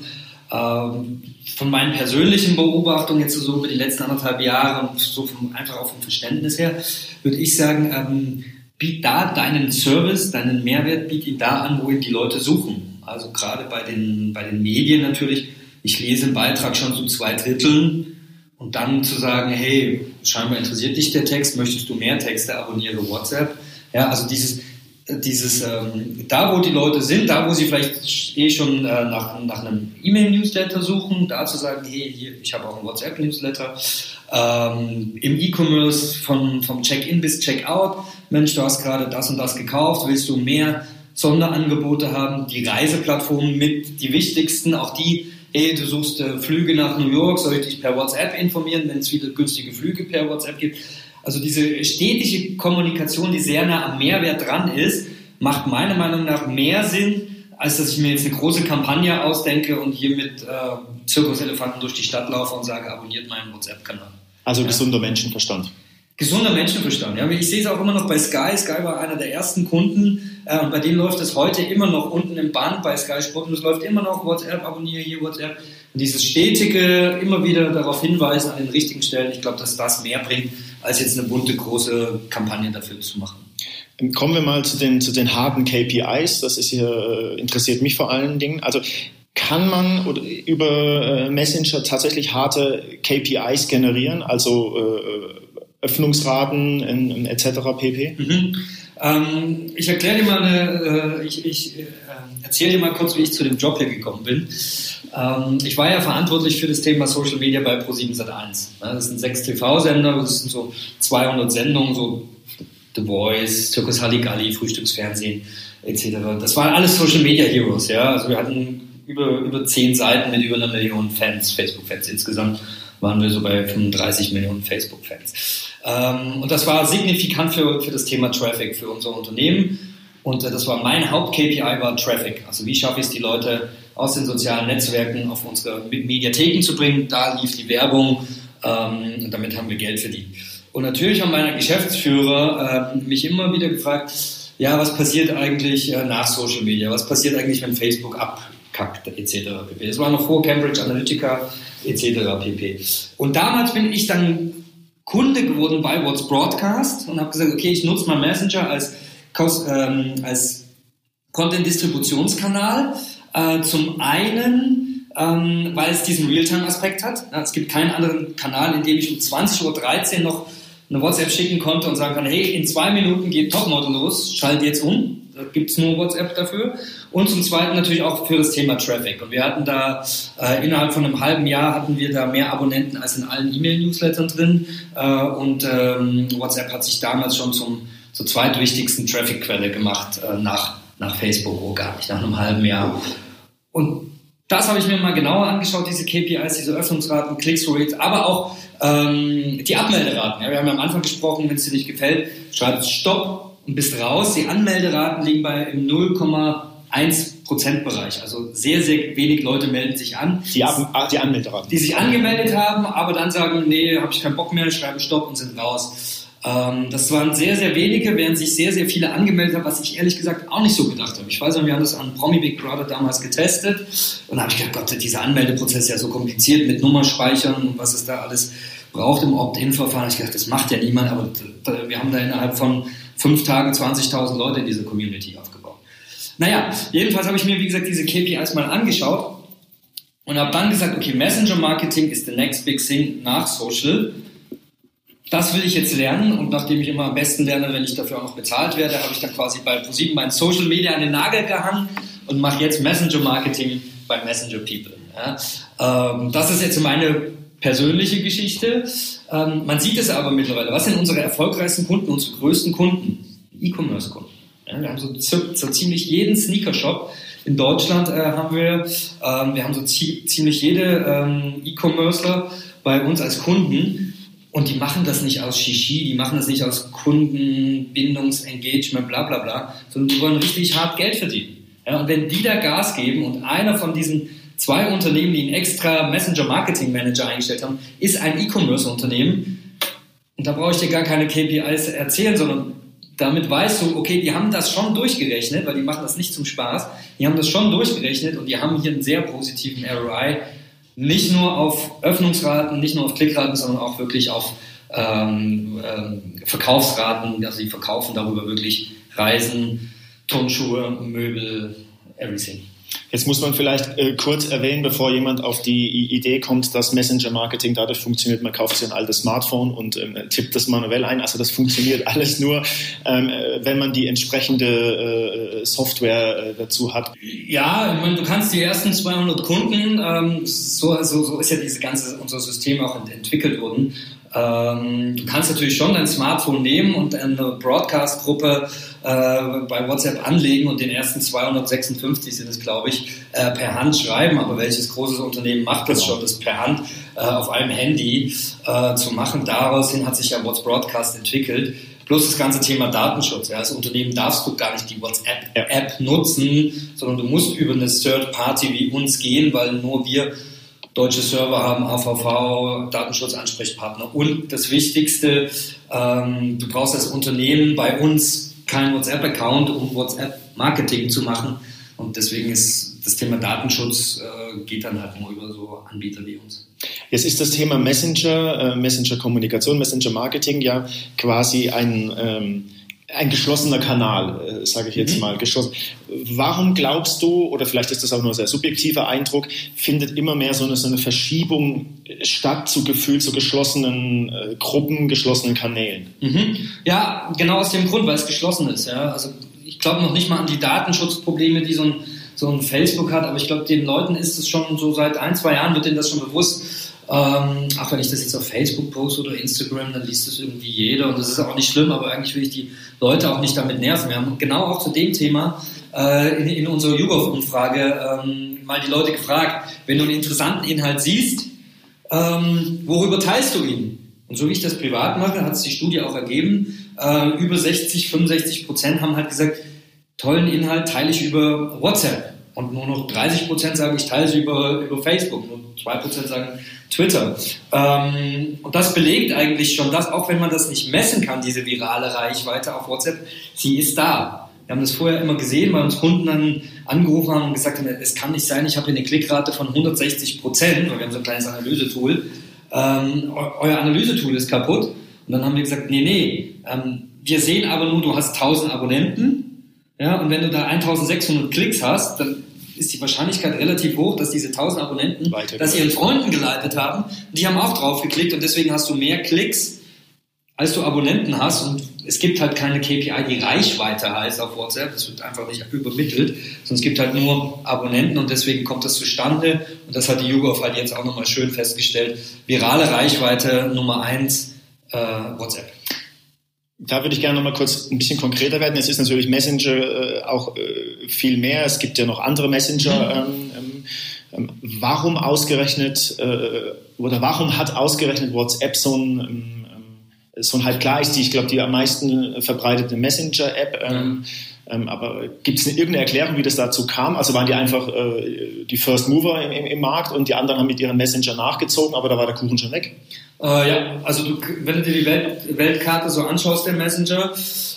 Ähm, von meinen persönlichen Beobachtungen jetzt so über die letzten anderthalb Jahre und so vom, einfach auch vom Verständnis her, würde ich sagen, ähm, biet da deinen Service, deinen Mehrwert, biet ihn da an, wo ihn die Leute suchen. Also gerade bei den, bei den Medien natürlich. Ich lese einen Beitrag schon zu zwei Dritteln und dann zu sagen, hey, scheinbar interessiert dich der Text, möchtest du mehr Texte, abonniere WhatsApp. Ja, also dieses, dieses, ähm, da wo die Leute sind, da wo sie vielleicht eh schon äh, nach, nach einem E-Mail-Newsletter suchen, da zu sagen, hey, hier, ich habe auch einen WhatsApp-Newsletter. Ähm, Im E-Commerce von, vom Check-in bis Check-out, Mensch, du hast gerade das und das gekauft, willst du mehr Sonderangebote haben, die Reiseplattformen mit, die wichtigsten, auch die, hey, du suchst äh, Flüge nach New York, soll ich dich per WhatsApp informieren, wenn es viele günstige Flüge per WhatsApp gibt. Also diese stetige Kommunikation, die sehr nah am Mehrwert dran ist, macht meiner Meinung nach mehr Sinn, als dass ich mir jetzt eine große Kampagne ausdenke und hier mit äh, Zirkuselefanten durch die Stadt laufe und sage, abonniert meinen WhatsApp-Kanal. Also ja. gesunder Menschenverstand. Gesunder Menschenverstand, ja. Ich sehe es auch immer noch bei Sky. Sky war einer der ersten Kunden äh, und bei denen läuft es heute immer noch unten im Band bei Sky Sport und es läuft immer noch WhatsApp, abonniere hier WhatsApp. Und dieses stetige, immer wieder darauf hinweisen an den richtigen Stellen, ich glaube, dass das mehr bringt, als jetzt eine bunte, große Kampagne dafür zu machen. Kommen wir mal zu den, zu den harten KPIs. Das ist hier, äh, interessiert mich vor allen Dingen. Also kann man über äh, Messenger tatsächlich harte KPIs generieren, also äh, Öffnungsraten etc. pp? Mhm. Ähm, ich erkläre dir mal eine, äh, ich, ich erzähle dir mal kurz, wie ich zu dem Job hier gekommen bin. Ähm, ich war ja verantwortlich für das Thema Social Media bei Pro7 Sat1. Das sind sechs TV-Sender, das sind so 200 Sendungen, so The Voice, Circus Halligalli, Frühstücksfernsehen etc. Das waren alles Social Media Heroes, ja. Also wir hatten über, über zehn Seiten mit über einer Million Fans, Facebook-Fans insgesamt waren wir so bei 35 Millionen Facebook-Fans. Ähm, und das war signifikant für, für das Thema Traffic für unser Unternehmen. Und äh, das war mein Haupt-KPI war Traffic. Also wie schaffe ich es, die Leute aus den sozialen Netzwerken auf unsere Mediatheken zu bringen. Da lief die Werbung ähm, und damit haben wir Geld verdient. Und natürlich haben meine Geschäftsführer äh, mich immer wieder gefragt, ja, was passiert eigentlich äh, nach Social Media? Was passiert eigentlich, wenn Facebook abkackt, etc. pp. Das war noch vor Cambridge Analytica, etc. pp. Und damals bin ich dann Kunde geworden bei What's Broadcast und habe gesagt, okay, ich nutze mal Messenger als, ähm, als Content-Distributionskanal äh, zum einen, ähm, weil es diesen Realtime-Aspekt hat. Es gibt keinen anderen Kanal, in dem ich um 20.13 Uhr noch eine WhatsApp schicken konnte und sagen kann, hey, in zwei Minuten geht Topmodel los, schalt jetzt um. Da gibt es nur WhatsApp dafür. Und zum Zweiten natürlich auch für das Thema Traffic. Und wir hatten da äh, innerhalb von einem halben Jahr hatten wir da mehr Abonnenten als in allen E-Mail-Newslettern drin. Äh, und ähm, WhatsApp hat sich damals schon zum, zur zweitwichtigsten Traffic-Quelle gemacht äh, nach, nach Facebook, oh gar nicht, nach einem halben Jahr. Und das habe ich mir mal genauer angeschaut, diese KPIs, diese Öffnungsraten, Click-Through-Rates, aber auch ähm, die Abmelderaten. Ja, wir haben ja am Anfang gesprochen, wenn es dir nicht gefällt, schreib Stopp und bist raus. Die Anmelderaten liegen bei im 0,1 Prozentbereich. Also sehr, sehr wenig Leute melden sich an. Die, Ab die Anmelderaten. Die sich angemeldet haben, aber dann sagen, nee, habe ich keinen Bock mehr, schreiben Stopp und sind raus. Ähm, das waren sehr, sehr wenige, während sich sehr, sehr viele angemeldet haben, was ich ehrlich gesagt auch nicht so gedacht habe. Ich weiß noch, wir haben das an Promi Big Brother damals getestet und da habe ich gedacht, Gott, dieser Anmeldeprozess ist ja so kompliziert mit Nummerspeichern und was es da alles braucht im Opt-in-Verfahren. Ich dachte, das macht ja niemand, aber wir haben da innerhalb von fünf Tagen 20.000 Leute in dieser Community aufgebaut. Naja, jedenfalls habe ich mir, wie gesagt, diese KPIs mal angeschaut und habe dann gesagt, okay, Messenger Marketing ist the next big thing nach Social das will ich jetzt lernen und nachdem ich immer am besten lerne, wenn ich dafür auch noch bezahlt werde, habe ich dann quasi bei ProSieben meinen Social Media an den Nagel gehangen und mache jetzt Messenger Marketing bei Messenger People. Ja. Ähm, das ist jetzt meine persönliche Geschichte. Ähm, man sieht es aber mittlerweile. Was sind unsere erfolgreichsten Kunden, unsere größten Kunden? E-Commerce-Kunden. Ja, wir haben so, so, ziemlich jeden Sneaker-Shop in Deutschland äh, haben wir. Ähm, wir haben so ziemlich jede ähm, E-Commercer bei uns als Kunden. Und die machen das nicht aus Shishi, die machen das nicht aus Kundenbindungsengagement, bla bla bla, sondern die wollen richtig hart Geld verdienen. Ja, und wenn die da Gas geben und einer von diesen zwei Unternehmen, die einen extra Messenger Marketing Manager eingestellt haben, ist ein E-Commerce Unternehmen, und da brauche ich dir gar keine KPIs erzählen, sondern damit weißt du, okay, die haben das schon durchgerechnet, weil die machen das nicht zum Spaß, die haben das schon durchgerechnet und die haben hier einen sehr positiven ROI nicht nur auf Öffnungsraten, nicht nur auf Klickraten, sondern auch wirklich auf ähm, ähm, Verkaufsraten. Also die verkaufen darüber wirklich Reisen, Turnschuhe, Möbel, everything. Jetzt muss man vielleicht äh, kurz erwähnen, bevor jemand auf die Idee kommt, dass Messenger-Marketing dadurch funktioniert, man kauft sich ein altes Smartphone und ähm, tippt das manuell ein. Also das funktioniert alles nur, ähm, äh, wenn man die entsprechende äh, Software äh, dazu hat. Ja, ich meine, du kannst die ersten 200 Kunden, ähm, so, so, so ist ja diese ganze, unser System auch entwickelt worden, ähm, du kannst natürlich schon dein Smartphone nehmen und eine Broadcast-Gruppe bei WhatsApp anlegen und den ersten 256 sind es, glaube ich, äh, per Hand schreiben. Aber welches großes Unternehmen macht das genau. schon, das per Hand äh, auf einem Handy äh, zu machen? Daraus hin hat sich ja WhatsApp Broadcast entwickelt. Plus das ganze Thema Datenschutz. Ja. Als Unternehmen darfst du gar nicht die WhatsApp-App nutzen, sondern du musst über eine Third Party wie uns gehen, weil nur wir deutsche Server haben, AVV, Datenschutzansprechpartner. Und das Wichtigste, ähm, du brauchst als Unternehmen bei uns keinen WhatsApp-Account, um WhatsApp-Marketing zu machen. Und deswegen ist das Thema Datenschutz äh, geht dann halt nur über so Anbieter wie uns. Jetzt ist das Thema Messenger, äh, Messenger-Kommunikation, Messenger-Marketing ja quasi ein ähm, ein geschlossener Kanal, äh, sage ich jetzt mhm. mal, geschlossen. Warum glaubst du, oder vielleicht ist das auch nur ein sehr subjektiver Eindruck, findet immer mehr so eine, so eine Verschiebung statt zu gefühlt zu geschlossenen äh, Gruppen, geschlossenen Kanälen? Mhm. Ja, genau aus dem Grund, weil es geschlossen ist. Ja. Also ich glaube noch nicht mal an die Datenschutzprobleme, die so ein, so ein Facebook hat, aber ich glaube, den Leuten ist es schon so seit ein, zwei Jahren wird denen das schon bewusst ähm, auch wenn ich das jetzt auf Facebook poste oder Instagram, dann liest das irgendwie jeder und das ist auch nicht schlimm, aber eigentlich will ich die Leute auch nicht damit nerven. Wir haben genau auch zu dem Thema äh, in, in, unserer YouGov-Umfrage ähm, mal die Leute gefragt, wenn du einen interessanten Inhalt siehst, ähm, worüber teilst du ihn? Und so wie ich das privat mache, hat es die Studie auch ergeben, äh, über 60, 65 Prozent haben halt gesagt, tollen Inhalt teile ich über WhatsApp. Und nur noch 30 Prozent sagen, ich teile sie über, über Facebook. Nur 2 Prozent sagen, Twitter. Ähm, und das belegt eigentlich schon das, auch wenn man das nicht messen kann, diese virale Reichweite auf WhatsApp, sie ist da. Wir haben das vorher immer gesehen, weil uns Kunden dann angerufen haben und gesagt haben, es kann nicht sein, ich habe hier eine Klickrate von 160 Prozent, weil wir haben so ein kleines Analysetool. Ähm, euer Analysetool ist kaputt. Und dann haben wir gesagt, nee, nee, ähm, wir sehen aber nur, du hast 1000 Abonnenten. Ja, und wenn du da 1600 Klicks hast, dann ist die Wahrscheinlichkeit relativ hoch, dass diese 1000 Abonnenten das ihren Freunden geleitet haben. Die haben auch drauf geklickt und deswegen hast du mehr Klicks, als du Abonnenten hast. Und es gibt halt keine KPI, die Reichweite heißt auf WhatsApp. Das wird einfach nicht übermittelt, sondern es gibt halt nur Abonnenten und deswegen kommt das zustande. Und das hat die YouGov halt jetzt auch nochmal schön festgestellt. Virale Reichweite Nummer eins, äh, WhatsApp. Da würde ich gerne noch mal kurz ein bisschen konkreter werden. Es ist natürlich Messenger äh, auch äh, viel mehr. Es gibt ja noch andere Messenger. Mhm. Ähm, ähm, ähm warum ausgerechnet äh, oder warum hat ausgerechnet WhatsApp so ein ähm, so ein halt klar ist die, ich glaube, die am meisten verbreitete Messenger-App. Ähm, ähm, aber gibt es irgendeine Erklärung, wie das dazu kam? Also waren die einfach äh, die First Mover im, im, im, Markt und die anderen haben mit ihren Messenger nachgezogen, aber da war der Kuchen schon weg? Äh, ja, also du, wenn du dir die Welt, Weltkarte so anschaust, der Messenger,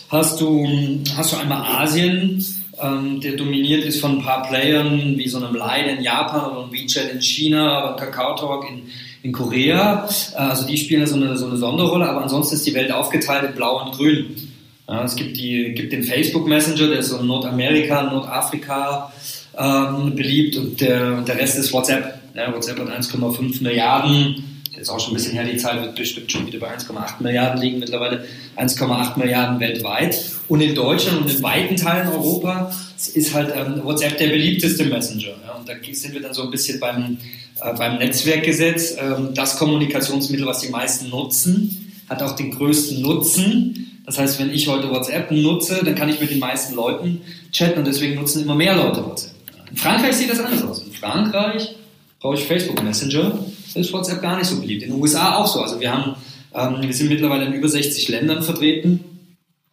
hast du, hast du einmal Asien, ähm, der dominiert ist von ein paar Playern wie so einem Line in Japan oder einem WeChat in China oder Kakao Talk in in Korea. Äh, also die spielen so eine, so eine Sonderrolle, aber ansonsten ist die Welt aufgeteilt in Blau und Grün. Ja, es gibt, die, gibt den Facebook Messenger, der ist so in Nordamerika, Nordafrika ähm, beliebt und der, der Rest ist WhatsApp. Ja, WhatsApp hat 1,5 Milliarden. Ist auch schon ein bisschen her, die Zahl wird bestimmt schon wieder bei 1,8 Milliarden liegen mittlerweile. 1,8 Milliarden weltweit. Und in Deutschland und in weiten Teilen Europas ist halt ähm, WhatsApp der beliebteste Messenger. Ja, und da sind wir dann so ein bisschen beim, äh, beim Netzwerkgesetz. Ähm, das Kommunikationsmittel, was die meisten nutzen, hat auch den größten Nutzen. Das heißt, wenn ich heute WhatsApp nutze, dann kann ich mit den meisten Leuten chatten und deswegen nutzen immer mehr Leute WhatsApp. In Frankreich sieht das anders aus. In Frankreich brauche ich Facebook Messenger, ist WhatsApp gar nicht so beliebt. In den USA auch so. Also wir haben, ähm, wir sind mittlerweile in über 60 Ländern vertreten,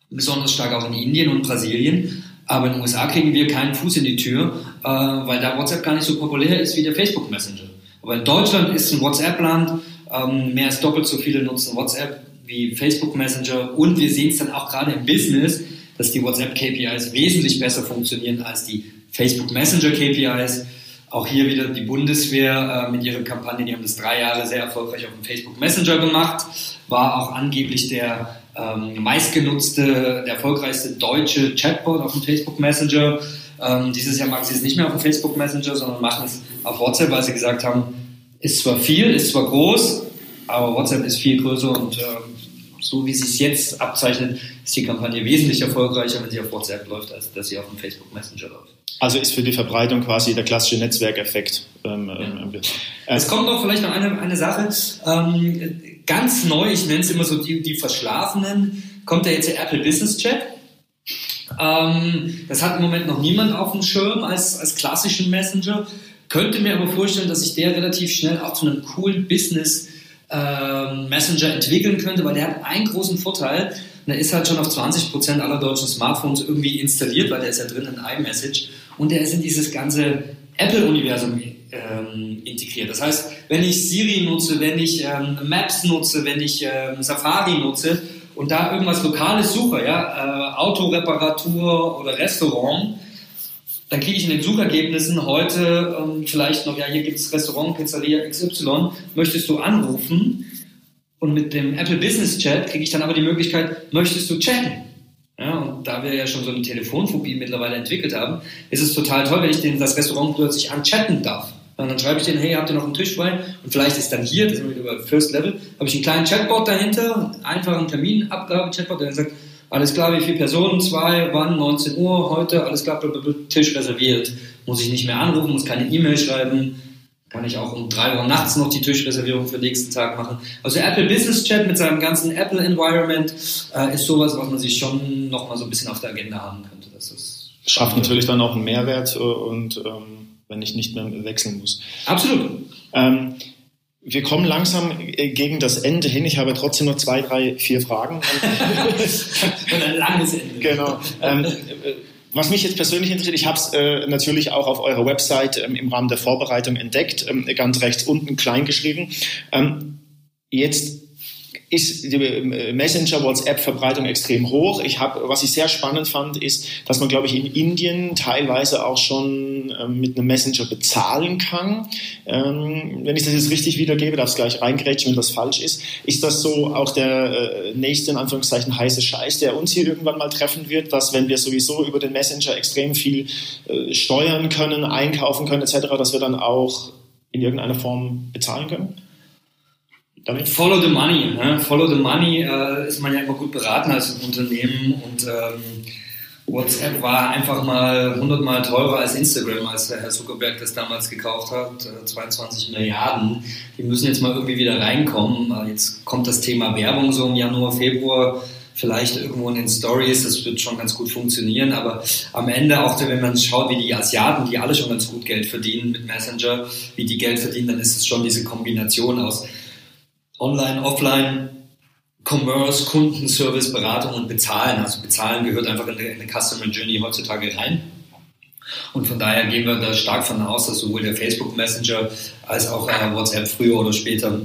besonders stark auch in Indien und Brasilien. Aber in den USA kriegen wir keinen Fuß in die Tür, äh, weil da WhatsApp gar nicht so populär ist wie der Facebook Messenger. Aber in Deutschland ist ein WhatsApp-Land, ähm, mehr als doppelt so viele nutzen WhatsApp wie Facebook Messenger und wir sehen es dann auch gerade im Business, dass die WhatsApp-KPIs wesentlich besser funktionieren als die Facebook Messenger-KPIs. Auch hier wieder die Bundeswehr äh, mit ihrer Kampagne, die haben das drei Jahre sehr erfolgreich auf dem Facebook Messenger gemacht, war auch angeblich der ähm, meistgenutzte, der erfolgreichste deutsche Chatbot auf dem Facebook Messenger. Ähm, dieses Jahr machen sie es nicht mehr auf dem Facebook Messenger, sondern machen es auf WhatsApp, weil sie gesagt haben, ist zwar viel, ist zwar groß, aber WhatsApp ist viel größer und äh, so wie sie es jetzt abzeichnet, ist die Kampagne wesentlich erfolgreicher, wenn sie auf WhatsApp läuft, als dass sie auf dem Facebook Messenger läuft. Also ist für die Verbreitung quasi der klassische Netzwerkeffekt. Ähm, ja. ähm, äh, es kommt noch vielleicht noch eine, eine Sache. Ähm, ganz neu, ich nenne es immer so die, die Verschlafenen, kommt ja jetzt der Apple Business Chat. Ähm, das hat im Moment noch niemand auf dem Schirm als, als klassischen Messenger. Könnte mir aber vorstellen, dass sich der relativ schnell auch zu einem coolen Business ähm, Messenger entwickeln könnte, weil der hat einen großen Vorteil. Der ist halt schon auf 20% aller deutschen Smartphones irgendwie installiert, weil der ist ja drin in iMessage. Und der ist in dieses ganze Apple-Universum ähm, integriert. Das heißt, wenn ich Siri nutze, wenn ich ähm, Maps nutze, wenn ich ähm, Safari nutze und da irgendwas Lokales suche, ja, äh, Autoreparatur oder Restaurant, dann kriege ich in den Suchergebnissen heute ähm, vielleicht noch, ja, hier gibt es Restaurant, Pizzeria XY, möchtest du anrufen? Und mit dem Apple Business Chat kriege ich dann aber die Möglichkeit, möchtest du chatten? Ja, und da wir ja schon so eine Telefonphobie mittlerweile entwickelt haben, ist es total toll, wenn ich den, das Restaurant plötzlich anchatten darf. Und dann schreibe ich denen, hey, habt ihr noch einen Tisch frei? Und vielleicht ist dann hier, das sind wieder bei First Level, habe ich einen kleinen Chatbot dahinter, einfachen Terminabgabe-Chatbot, der sagt, alles klar, wie viele Personen? Zwei, wann? 19 Uhr, heute, alles klar, Tisch reserviert. Muss ich nicht mehr anrufen, muss keine E-Mail schreiben. Kann ich auch um drei Uhr nachts noch die Tischreservierung für den nächsten Tag machen. Also Apple Business Chat mit seinem ganzen Apple Environment äh, ist sowas, was man sich schon noch mal so ein bisschen auf der Agenda haben könnte. Das ist Schafft natürlich dann auch einen Mehrwert äh, und ähm, wenn ich nicht mehr wechseln muss. Absolut. Ähm, wir kommen langsam äh, gegen das Ende hin. Ich habe trotzdem noch zwei, drei, vier Fragen. Und ein langes Ende. Genau. Ähm, äh, was mich jetzt persönlich interessiert, ich habe es äh, natürlich auch auf eurer Website ähm, im Rahmen der Vorbereitung entdeckt, ähm, ganz rechts unten klein geschrieben. Ähm, jetzt ist die äh, Messenger-WhatsApp-Verbreitung extrem hoch. Ich habe, was ich sehr spannend fand, ist, dass man, glaube ich, in Indien teilweise auch schon ähm, mit einem Messenger bezahlen kann. Ähm, wenn ich das jetzt richtig wiedergebe, darf es gleich reingrätschen, wenn das falsch ist. Ist das so auch der äh, nächste, in Anführungszeichen, heiße Scheiß, der uns hier irgendwann mal treffen wird, dass wenn wir sowieso über den Messenger extrem viel äh, steuern können, einkaufen können etc., dass wir dann auch in irgendeiner Form bezahlen können? Damit? Follow the money. Ne? Follow the money äh, ist man ja immer gut beraten als Unternehmen und ähm, WhatsApp war einfach mal hundertmal teurer als Instagram, als der Herr Zuckerberg das damals gekauft hat, 22 äh, Milliarden. Die müssen jetzt mal irgendwie wieder reinkommen. Äh, jetzt kommt das Thema Werbung so im Januar, Februar, vielleicht irgendwo in den Stories, das wird schon ganz gut funktionieren, aber am Ende, auch wenn man schaut, wie die Asiaten, die alle schon ganz gut Geld verdienen mit Messenger, wie die Geld verdienen, dann ist es schon diese Kombination aus Online, Offline, Commerce, Kundenservice, Beratung und Bezahlen. Also Bezahlen gehört einfach in eine Customer Journey heutzutage rein. Und von daher gehen wir da stark von aus, dass sowohl der Facebook Messenger als auch äh, WhatsApp früher oder später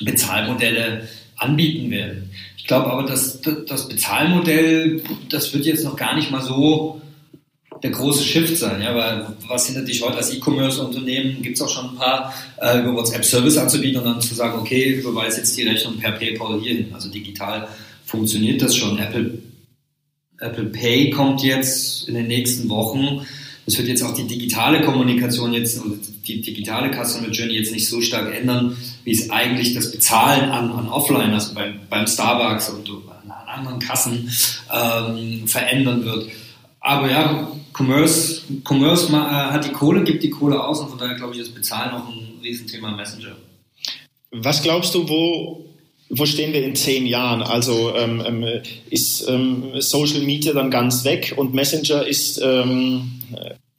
Bezahlmodelle anbieten werden. Ich glaube aber, dass das Bezahlmodell, das wird jetzt noch gar nicht mal so der große Shift sein. Ja, weil was hindert dich heute als E-Commerce-Unternehmen? Gibt es auch schon ein paar, äh, über WhatsApp-Service anzubieten und dann zu sagen, okay, überweise jetzt die Rechnung per PayPal hierhin. Also digital funktioniert das schon. Apple, Apple Pay kommt jetzt in den nächsten Wochen. Das wird jetzt auch die digitale Kommunikation jetzt oder die digitale Customer Journey jetzt nicht so stark ändern, wie es eigentlich das Bezahlen an, an Offline, also beim, beim Starbucks und an anderen Kassen ähm, verändern wird. Aber ja, Commerce, Commerce äh, hat die Kohle, gibt die Kohle aus und von daher glaube ich, ist Bezahlen auch ein Riesenthema Messenger. Was glaubst du, wo, wo stehen wir in zehn Jahren? Also ähm, ähm, ist ähm, Social Media dann ganz weg und Messenger ist ähm,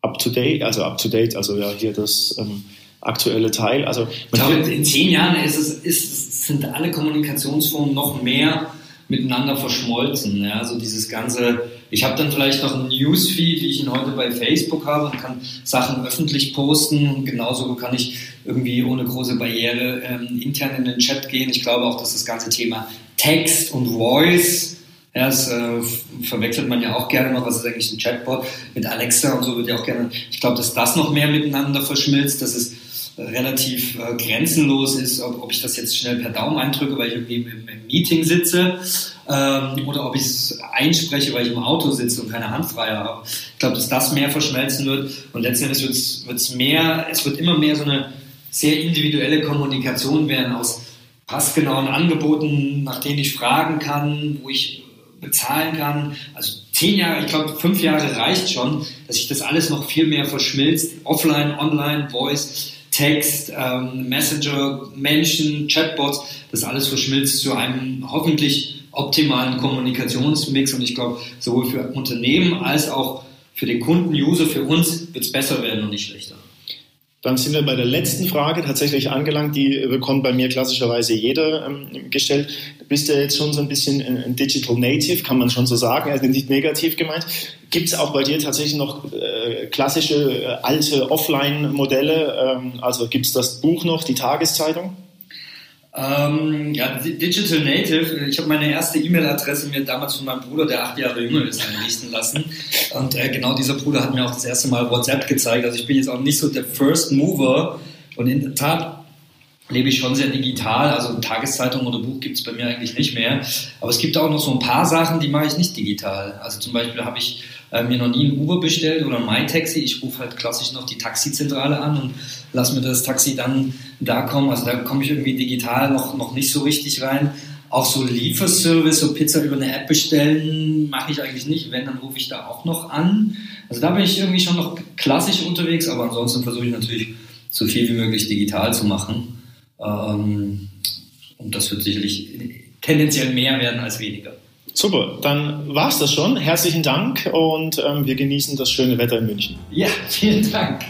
up to date, also up to date, also ja hier das ähm, aktuelle Teil. Also ich glaube, in zehn Jahren ist es, ist, sind alle Kommunikationsformen noch mehr miteinander verschmolzen. Ja? Also dieses ganze, ich habe dann vielleicht noch einen Newsfeed, wie ich ihn heute bei Facebook habe und kann Sachen öffentlich posten. Und genauso kann ich irgendwie ohne große Barriere ähm, intern in den Chat gehen. Ich glaube auch, dass das ganze Thema Text und Voice, ja, das äh, verwechselt man ja auch gerne noch, was ist eigentlich ein Chatbot mit Alexa und so wird ja auch gerne, ich glaube, dass das noch mehr miteinander verschmilzt, dass es relativ äh, grenzenlos ist, ob, ob, ich das jetzt schnell per Daumen eindrücke, weil ich irgendwie im, im Meeting sitze, ähm, oder ob ich es einspreche, weil ich im Auto sitze und keine Hand frei habe. Ich glaube, dass das mehr verschmelzen wird und letzten Endes wird es mehr, es wird immer mehr so eine sehr individuelle Kommunikation werden aus passgenauen Angeboten, nach denen ich fragen kann, wo ich bezahlen kann. Also zehn Jahre, ich glaube fünf Jahre reicht schon, dass sich das alles noch viel mehr verschmilzt. Offline, online, Voice Text, ähm, Messenger, Menschen, Chatbots, das alles verschmilzt zu einem hoffentlich optimalen Kommunikationsmix. Und ich glaube, sowohl für Unternehmen als auch für den Kunden, User, für uns wird es besser werden und nicht schlechter. Dann sind wir bei der letzten Frage tatsächlich angelangt. Die bekommt bei mir klassischerweise jeder ähm, gestellt. Du bist ja jetzt schon so ein bisschen ein Digital Native, kann man schon so sagen, also nicht negativ gemeint. Gibt es auch bei dir tatsächlich noch äh, klassische äh, alte Offline-Modelle? Ähm, also gibt es das Buch noch, die Tageszeitung? Ähm, ja, Digital Native. Ich habe meine erste E-Mail-Adresse mir damals von meinem Bruder, der acht Jahre jünger ist, einrichten lassen. Und äh, genau dieser Bruder hat mir auch das erste Mal WhatsApp gezeigt. Also ich bin jetzt auch nicht so der First Mover. Und in der Tat lebe ich schon sehr digital. Also Tageszeitung oder Buch gibt es bei mir eigentlich nicht mehr. Aber es gibt auch noch so ein paar Sachen, die mache ich nicht digital. Also zum Beispiel habe ich äh, mir noch nie ein Uber bestellt oder ein MyTaxi. Ich rufe halt klassisch noch die Taxizentrale an und lasse mir das Taxi dann da kommen. Also da komme ich irgendwie digital noch, noch nicht so richtig rein. Auch so Lieferservice, so Pizza über eine App bestellen, mache ich eigentlich nicht. Wenn, dann rufe ich da auch noch an. Also da bin ich irgendwie schon noch klassisch unterwegs, aber ansonsten versuche ich natürlich so viel wie möglich digital zu machen. Ähm, und das wird sicherlich tendenziell mehr werden als weniger. Super, dann war es das schon. Herzlichen Dank und ähm, wir genießen das schöne Wetter in München. Ja, vielen Dank.